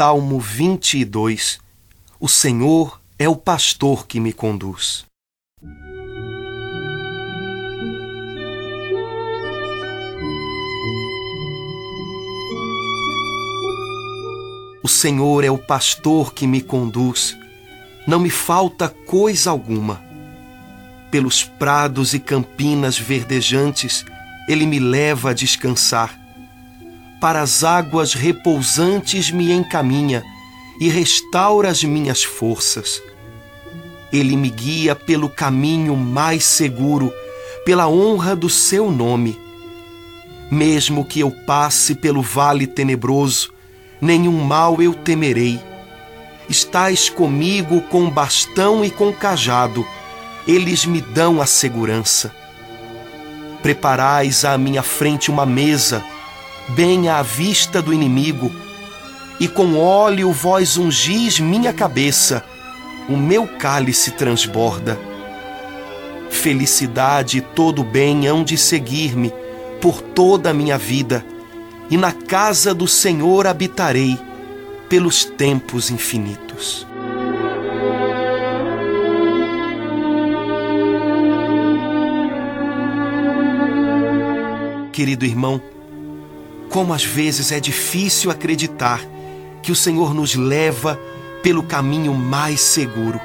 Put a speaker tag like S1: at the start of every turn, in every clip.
S1: Salmo 22 O Senhor é o pastor que me conduz. O Senhor é o pastor que me conduz, não me falta coisa alguma. Pelos prados e campinas verdejantes, Ele me leva a descansar para as águas repousantes me encaminha e restaura as minhas forças. Ele me guia pelo caminho mais seguro, pela honra do seu nome. Mesmo que eu passe pelo vale tenebroso, nenhum mal eu temerei. Estás comigo com bastão e com cajado, eles me dão a segurança. Preparais à minha frente uma mesa, bem à vista do inimigo, e com óleo vós ungis minha cabeça, o meu cálice transborda. Felicidade e todo bem hão de seguir-me por toda a minha vida, e na casa do Senhor habitarei pelos tempos infinitos. Querido irmão, como às vezes é difícil acreditar que o Senhor nos leva pelo caminho mais seguro.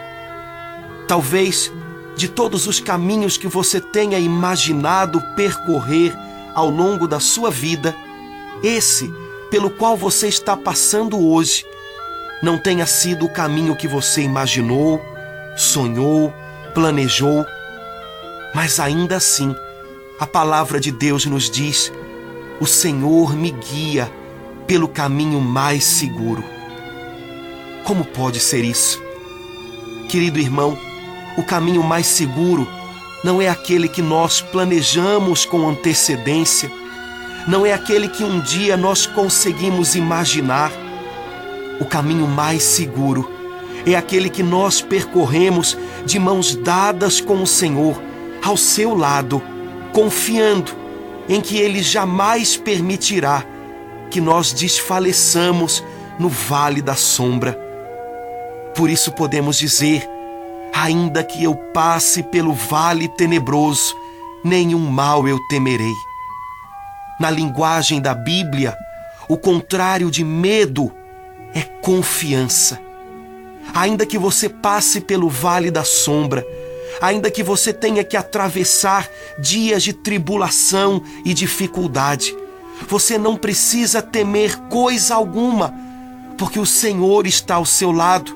S1: Talvez de todos os caminhos que você tenha imaginado percorrer ao longo da sua vida, esse pelo qual você está passando hoje não tenha sido o caminho que você imaginou, sonhou, planejou, mas ainda assim, a palavra de Deus nos diz o Senhor me guia pelo caminho mais seguro. Como pode ser isso? Querido irmão, o caminho mais seguro não é aquele que nós planejamos com antecedência, não é aquele que um dia nós conseguimos imaginar. O caminho mais seguro é aquele que nós percorremos de mãos dadas com o Senhor, ao seu lado, confiando em que Ele jamais permitirá que nós desfaleçamos no vale da sombra. Por isso podemos dizer: ainda que eu passe pelo vale tenebroso, nenhum mal eu temerei. Na linguagem da Bíblia, o contrário de medo é confiança. Ainda que você passe pelo vale da sombra, ainda que você tenha que atravessar dias de tribulação e dificuldade. Você não precisa temer coisa alguma, porque o Senhor está ao seu lado.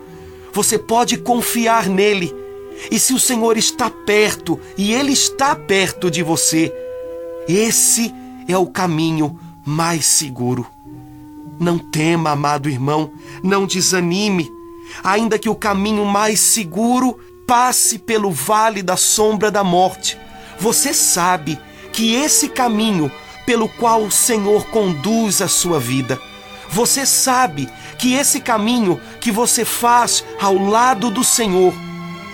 S1: Você pode confiar nele. E se o Senhor está perto, e ele está perto de você, esse é o caminho mais seguro. Não tema, amado irmão, não desanime, ainda que o caminho mais seguro passe pelo vale da sombra da morte, você sabe que esse caminho pelo qual o Senhor conduz a sua vida, você sabe que esse caminho que você faz ao lado do Senhor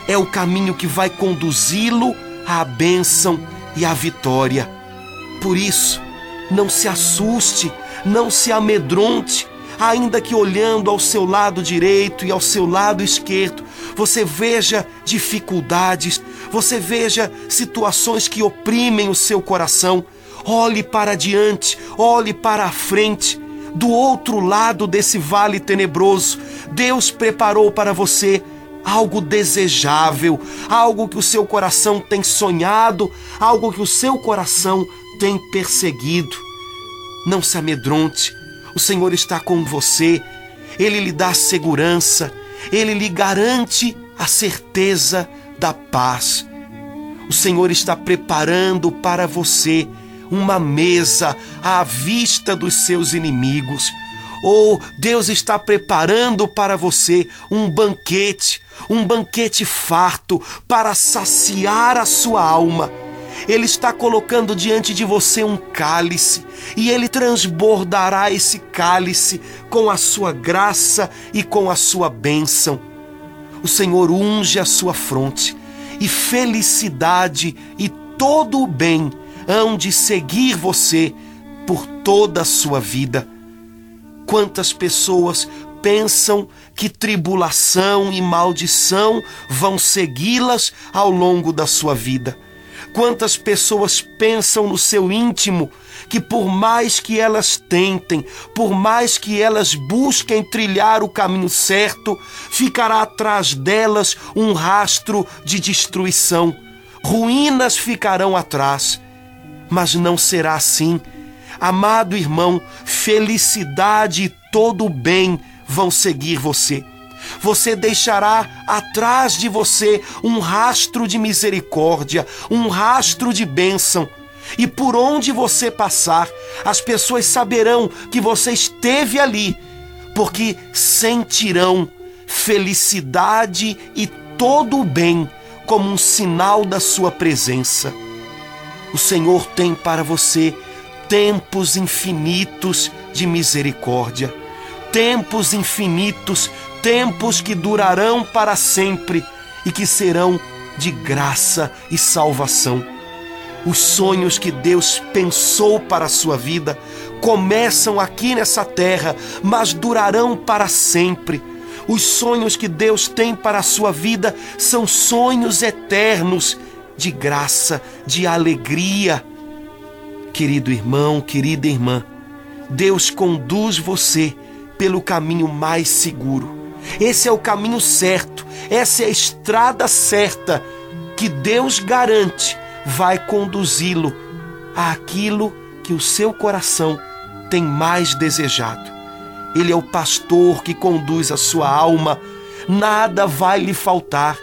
S1: é o caminho que vai conduzi-lo à bênção e à vitória. Por isso, não se assuste, não se amedronte, ainda que olhando ao seu lado direito e ao seu lado esquerdo, você veja dificuldades, você veja situações que oprimem o seu coração. Olhe para diante, olhe para a frente. Do outro lado desse vale tenebroso, Deus preparou para você algo desejável, algo que o seu coração tem sonhado, algo que o seu coração tem perseguido. Não se amedronte, o Senhor está com você, Ele lhe dá segurança, Ele lhe garante a certeza da paz. O Senhor está preparando para você uma mesa à vista dos seus inimigos. Ou Deus está preparando para você um banquete, um banquete farto para saciar a sua alma ele está colocando diante de você um cálice e ele transbordará esse cálice com a sua graça e com a sua bênção. O Senhor unge a sua fronte e felicidade e todo o bem hão de seguir você por toda a sua vida. Quantas pessoas pensam que tribulação e maldição vão segui-las ao longo da sua vida. Quantas pessoas pensam no seu íntimo que, por mais que elas tentem, por mais que elas busquem trilhar o caminho certo, ficará atrás delas um rastro de destruição. Ruínas ficarão atrás. Mas não será assim. Amado irmão, felicidade e todo bem vão seguir você. Você deixará atrás de você um rastro de misericórdia, um rastro de bênção. E por onde você passar, as pessoas saberão que você esteve ali, porque sentirão felicidade e todo o bem como um sinal da sua presença. O Senhor tem para você tempos infinitos de misericórdia tempos infinitos, tempos que durarão para sempre e que serão de graça e salvação. Os sonhos que Deus pensou para a sua vida começam aqui nessa terra, mas durarão para sempre. Os sonhos que Deus tem para a sua vida são sonhos eternos de graça, de alegria. Querido irmão, querida irmã, Deus conduz você pelo caminho mais seguro. Esse é o caminho certo, essa é a estrada certa que Deus garante vai conduzi-lo àquilo que o seu coração tem mais desejado. Ele é o pastor que conduz a sua alma, nada vai lhe faltar.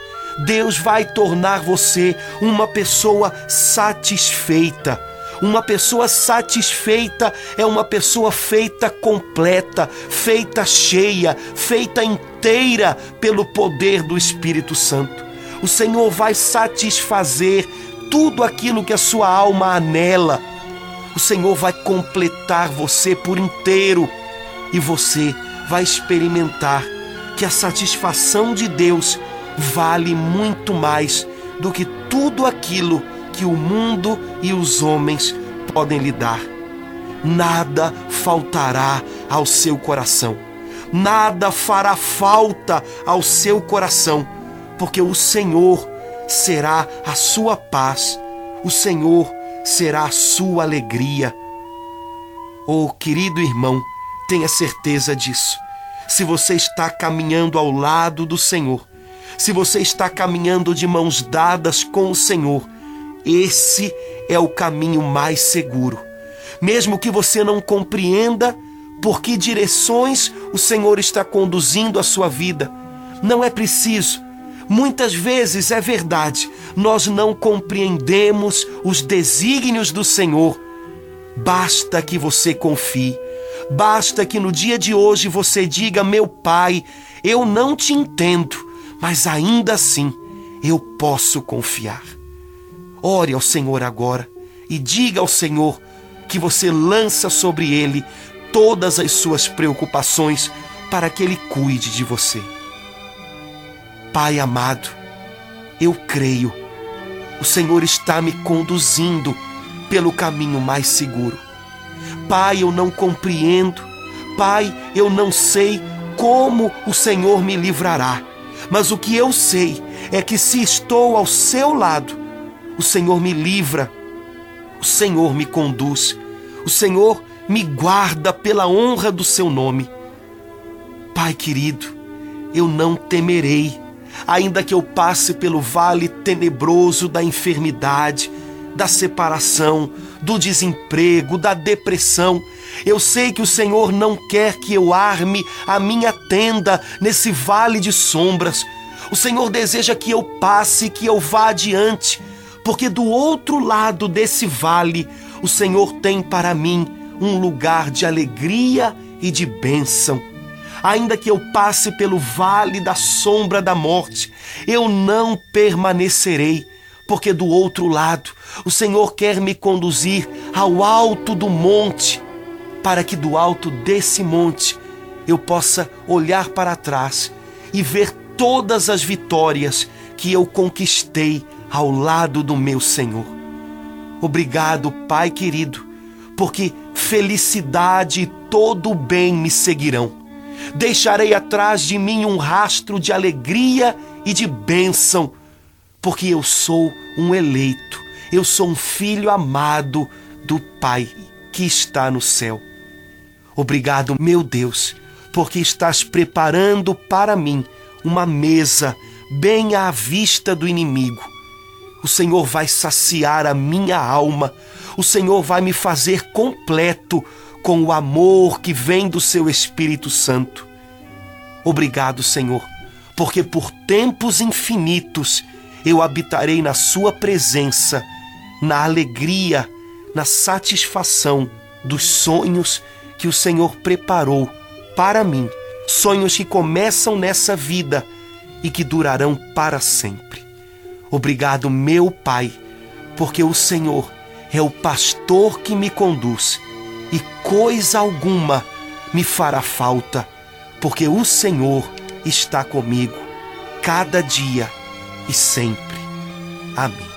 S1: Deus vai tornar você uma pessoa satisfeita uma pessoa satisfeita é uma pessoa feita completa, feita cheia, feita inteira pelo poder do Espírito Santo. O Senhor vai satisfazer tudo aquilo que a sua alma anela. O Senhor vai completar você por inteiro e você vai experimentar que a satisfação de Deus vale muito mais do que tudo aquilo que o mundo e os homens podem lhe dar. Nada faltará ao seu coração, nada fará falta ao seu coração, porque o Senhor será a sua paz, o Senhor será a sua alegria. Oh, querido irmão, tenha certeza disso. Se você está caminhando ao lado do Senhor, se você está caminhando de mãos dadas com o Senhor, esse é o caminho mais seguro. Mesmo que você não compreenda por que direções o Senhor está conduzindo a sua vida, não é preciso. Muitas vezes é verdade, nós não compreendemos os desígnios do Senhor. Basta que você confie. Basta que no dia de hoje você diga: Meu Pai, eu não te entendo, mas ainda assim eu posso confiar. Ore ao Senhor agora e diga ao Senhor que você lança sobre ele todas as suas preocupações para que ele cuide de você. Pai amado, eu creio, o Senhor está me conduzindo pelo caminho mais seguro. Pai, eu não compreendo, Pai, eu não sei como o Senhor me livrará, mas o que eu sei é que se estou ao seu lado, o Senhor me livra, o Senhor me conduz, o Senhor me guarda pela honra do seu nome. Pai querido, eu não temerei, ainda que eu passe pelo vale tenebroso da enfermidade, da separação, do desemprego, da depressão. Eu sei que o Senhor não quer que eu arme a minha tenda nesse vale de sombras. O Senhor deseja que eu passe, que eu vá adiante porque do outro lado desse vale o Senhor tem para mim um lugar de alegria e de bênção. Ainda que eu passe pelo vale da sombra da morte, eu não permanecerei, porque do outro lado o Senhor quer me conduzir ao alto do monte, para que do alto desse monte eu possa olhar para trás e ver todas as vitórias que eu conquistei ao lado do meu Senhor. Obrigado, Pai querido, porque felicidade e todo o bem me seguirão. Deixarei atrás de mim um rastro de alegria e de bênção, porque eu sou um eleito, eu sou um filho amado do Pai que está no céu. Obrigado, meu Deus, porque estás preparando para mim uma mesa bem à vista do inimigo. O Senhor vai saciar a minha alma, o Senhor vai me fazer completo com o amor que vem do seu Espírito Santo. Obrigado, Senhor, porque por tempos infinitos eu habitarei na Sua presença, na alegria, na satisfação dos sonhos que o Senhor preparou para mim. Sonhos que começam nessa vida e que durarão para sempre. Obrigado, meu Pai, porque o Senhor é o pastor que me conduz e coisa alguma me fará falta, porque o Senhor está comigo cada dia e sempre. Amém.